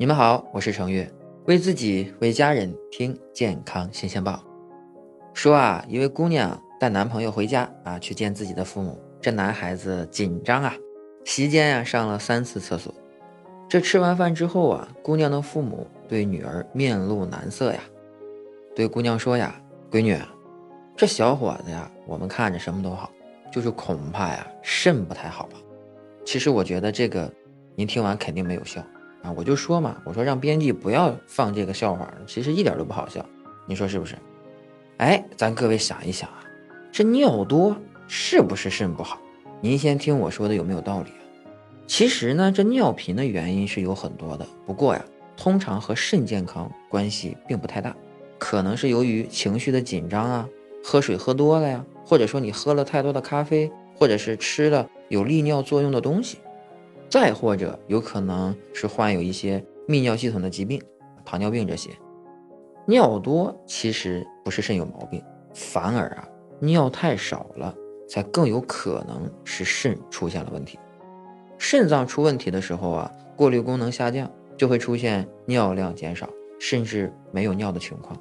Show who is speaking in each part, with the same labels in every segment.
Speaker 1: 你们好，我是程月，为自己为家人听健康新鲜报。说啊，一位姑娘带男朋友回家啊，去见自己的父母。这男孩子紧张啊，席间呀上了三次厕所。这吃完饭之后啊，姑娘的父母对女儿面露难色呀，对姑娘说呀：“闺女，这小伙子呀，我们看着什么都好，就是恐怕呀肾不太好吧。”其实我觉得这个，您听完肯定没有笑啊！我就说嘛，我说让编辑不要放这个笑话，其实一点都不好笑，你说是不是？哎，咱各位想一想啊，这尿多是不是肾不好？您先听我说的有没有道理啊？其实呢，这尿频的原因是有很多的，不过呀，通常和肾健康关系并不太大，可能是由于情绪的紧张啊，喝水喝多了呀，或者说你喝了太多的咖啡，或者是吃了。有利尿作用的东西，再或者有可能是患有一些泌尿系统的疾病，糖尿病这些。尿多其实不是肾有毛病，反而啊尿太少了才更有可能是肾出现了问题。肾脏出问题的时候啊，过滤功能下降，就会出现尿量减少，甚至没有尿的情况。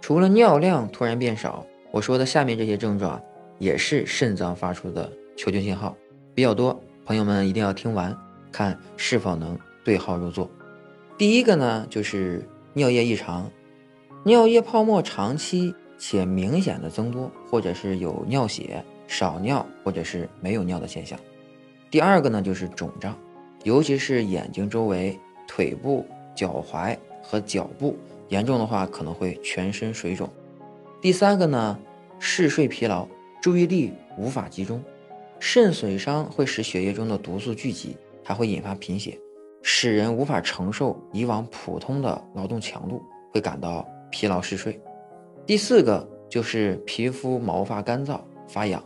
Speaker 1: 除了尿量突然变少，我说的下面这些症状也是肾脏发出的求救信号。比较多，朋友们一定要听完，看是否能对号入座。第一个呢，就是尿液异常，尿液泡沫长期且明显的增多，或者是有尿血、少尿或者是没有尿的现象。第二个呢，就是肿胀，尤其是眼睛周围、腿部、脚踝和脚部，严重的话可能会全身水肿。第三个呢，嗜睡疲劳，注意力无法集中。肾损伤会使血液中的毒素聚集，还会引发贫血，使人无法承受以往普通的劳动强度，会感到疲劳嗜睡。第四个就是皮肤毛发干燥发痒，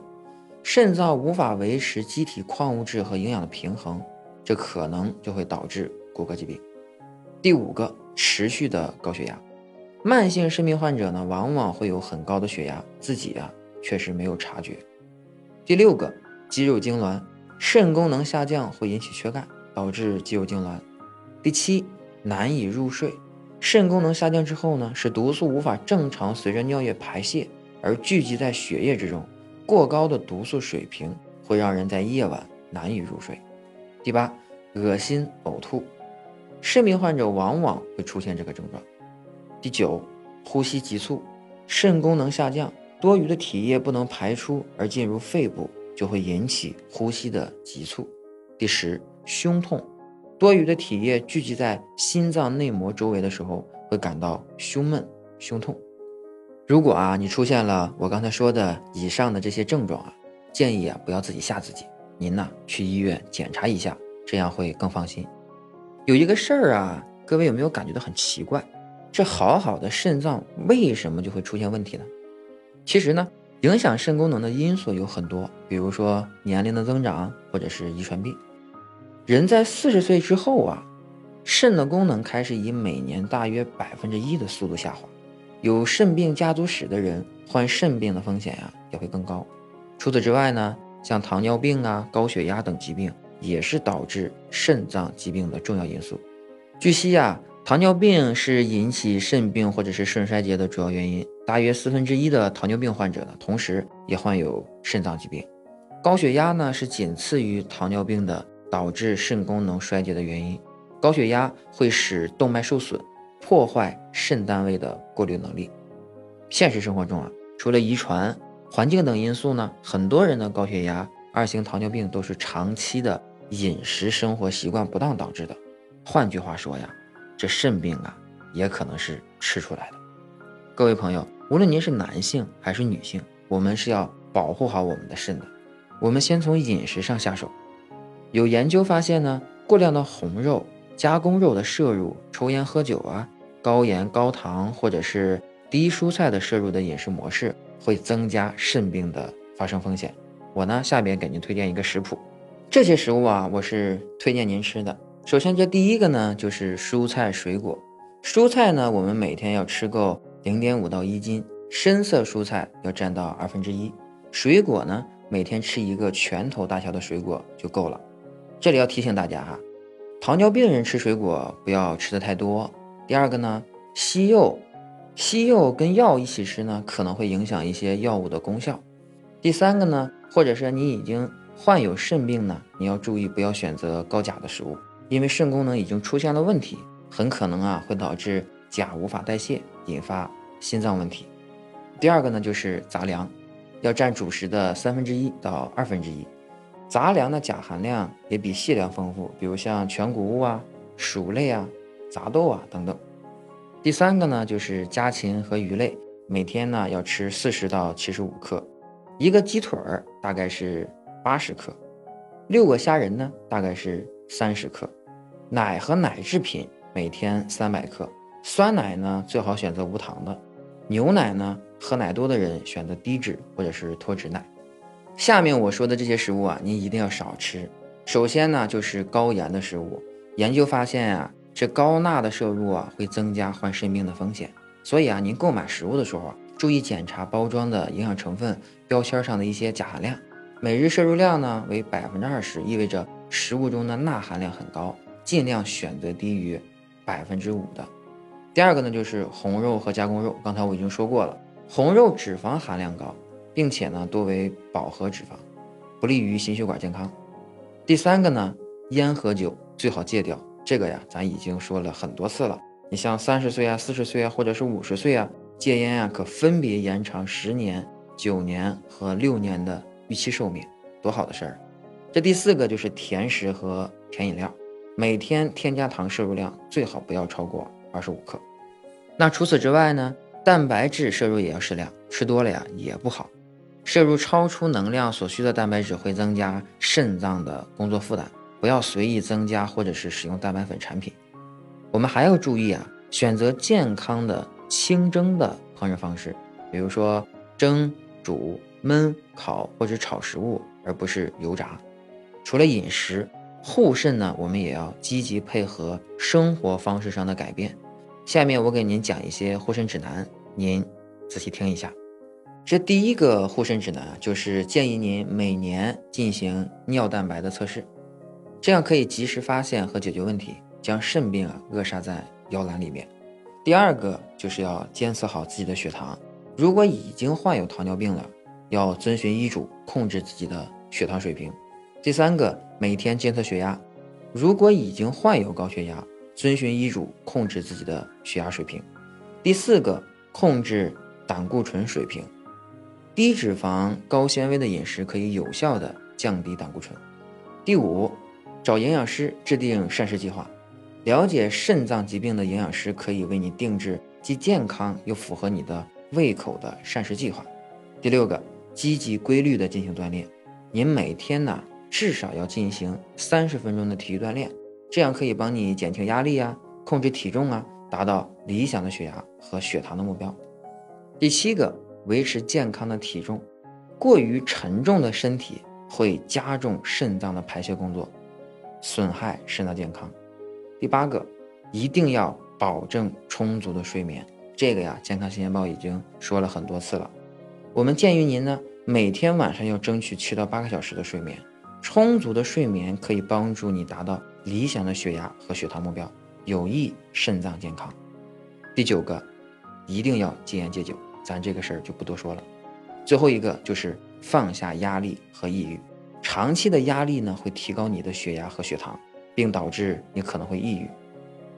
Speaker 1: 肾脏无法维持机体矿物质和营养的平衡，这可能就会导致骨骼疾病。第五个，持续的高血压，慢性肾病患者呢，往往会有很高的血压，自己啊确实没有察觉。第六个。肌肉痉挛，肾功能下降会引起缺钙，导致肌肉痉挛。第七，难以入睡，肾功能下降之后呢，使毒素无法正常随着尿液排泄而聚集在血液之中，过高的毒素水平会让人在夜晚难以入睡。第八，恶心呕吐，肾病患者往往会出现这个症状。第九，呼吸急促，肾功能下降，多余的体液不能排出而进入肺部。就会引起呼吸的急促。第十，胸痛，多余的体液聚集在心脏内膜周围的时候，会感到胸闷、胸痛。如果啊，你出现了我刚才说的以上的这些症状啊，建议啊不要自己吓自己，您呢去医院检查一下，这样会更放心。有一个事儿啊，各位有没有感觉到很奇怪？这好好的肾脏为什么就会出现问题呢？其实呢。影响肾功能的因素有很多，比如说年龄的增长，或者是遗传病。人在四十岁之后啊，肾的功能开始以每年大约百分之一的速度下滑。有肾病家族史的人患肾病的风险呀也会更高。除此之外呢，像糖尿病啊、高血压等疾病也是导致肾脏疾病的重要因素。据悉呀。糖尿病是引起肾病或者是肾衰竭的主要原因，大约四分之一的糖尿病患者呢，同时也患有肾脏疾病。高血压呢是仅次于糖尿病的导致肾功能衰竭的原因。高血压会使动脉受损，破坏肾单位的过滤能力。现实生活中啊，除了遗传、环境等因素呢，很多人的高血压、二型糖尿病都是长期的饮食生活习惯不当导致的。换句话说呀。这肾病啊，也可能是吃出来的。各位朋友，无论您是男性还是女性，我们是要保护好我们的肾的。我们先从饮食上下手。有研究发现呢，过量的红肉、加工肉的摄入、抽烟喝酒啊、高盐高糖或者是低蔬菜的摄入的饮食模式，会增加肾病的发生风险。我呢，下边给您推荐一个食谱，这些食物啊，我是推荐您吃的。首先，这第一个呢，就是蔬菜水果。蔬菜呢，我们每天要吃够零点五到一斤，深色蔬菜要占到二分之一。水果呢，每天吃一个拳头大小的水果就够了。这里要提醒大家哈，糖尿病人吃水果不要吃的太多。第二个呢，西柚，西柚跟药一起吃呢，可能会影响一些药物的功效。第三个呢，或者是你已经患有肾病呢，你要注意不要选择高钾的食物，因为肾功能已经出现了问题，很可能啊会导致钾无法代谢，引发心脏问题。第二个呢，就是杂粮，要占主食的三分之一到二分之一。杂粮的钾含量也比细粮丰富，比如像全谷物啊、薯类啊、杂豆啊等等。第三个呢，就是家禽和鱼类，每天呢要吃四十到七十五克。一个鸡腿儿大概是八十克，六个虾仁呢大概是三十克。奶和奶制品每天三百克，酸奶呢最好选择无糖的。牛奶呢，喝奶多的人选择低脂或者是脱脂奶。下面我说的这些食物啊，您一定要少吃。首先呢，就是高盐的食物。研究发现啊，这高钠的摄入啊，会增加患肾病的风险。所以啊，您购买食物的时候，注意检查包装的营养成分标签上的一些钾含量。每日摄入量呢为百分之二十，意味着食物中的钠含量很高，尽量选择低于百分之五的。第二个呢，就是红肉和加工肉。刚才我已经说过了，红肉脂肪含量高，并且呢多为饱和脂肪，不利于心血管健康。第三个呢，烟和酒最好戒掉。这个呀，咱已经说了很多次了。你像三十岁啊、四十岁啊，或者是五十岁啊，戒烟啊，可分别延长十年、九年和六年的预期寿命，多好的事儿！这第四个就是甜食和甜饮料，每天添加糖摄入量最好不要超过。二十五克。那除此之外呢？蛋白质摄入也要适量，吃多了呀也不好。摄入超出能量所需的蛋白质会增加肾脏的工作负担，不要随意增加或者是使用蛋白粉产品。我们还要注意啊，选择健康的清蒸的烹饪方式，比如说蒸、煮、焖、烤或者炒食物，而不是油炸。除了饮食护肾呢，我们也要积极配合生活方式上的改变。下面我给您讲一些护肾指南，您仔细听一下。这第一个护肾指南就是建议您每年进行尿蛋白的测试，这样可以及时发现和解决问题，将肾病啊扼杀在摇篮里面。第二个就是要监测好自己的血糖，如果已经患有糖尿病了，要遵循医嘱控制自己的血糖水平。第三个，每天监测血压，如果已经患有高血压。遵循医嘱控制自己的血压水平。第四个，控制胆固醇水平。低脂肪、高纤维的饮食可以有效的降低胆固醇。第五，找营养师制定膳食计划。了解肾脏疾病的营养师可以为你定制既健康又符合你的胃口的膳食计划。第六个，积极规律的进行锻炼。您每天呢至少要进行三十分钟的体育锻炼。这样可以帮你减轻压力啊，控制体重啊，达到理想的血压和血糖的目标。第七个，维持健康的体重，过于沉重的身体会加重肾脏的排泄工作，损害肾脏健康。第八个，一定要保证充足的睡眠。这个呀，健康新鲜报已经说了很多次了。我们建议您呢，每天晚上要争取七到八个小时的睡眠。充足的睡眠可以帮助你达到理想的血压和血糖目标，有益肾脏健康。第九个，一定要戒烟戒酒，咱这个事儿就不多说了。最后一个就是放下压力和抑郁，长期的压力呢会提高你的血压和血糖，并导致你可能会抑郁。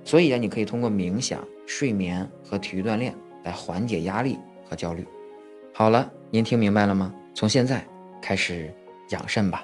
Speaker 1: 所以啊，你可以通过冥想、睡眠和体育锻炼来缓解压力和焦虑。好了，您听明白了吗？从现在开始养肾吧。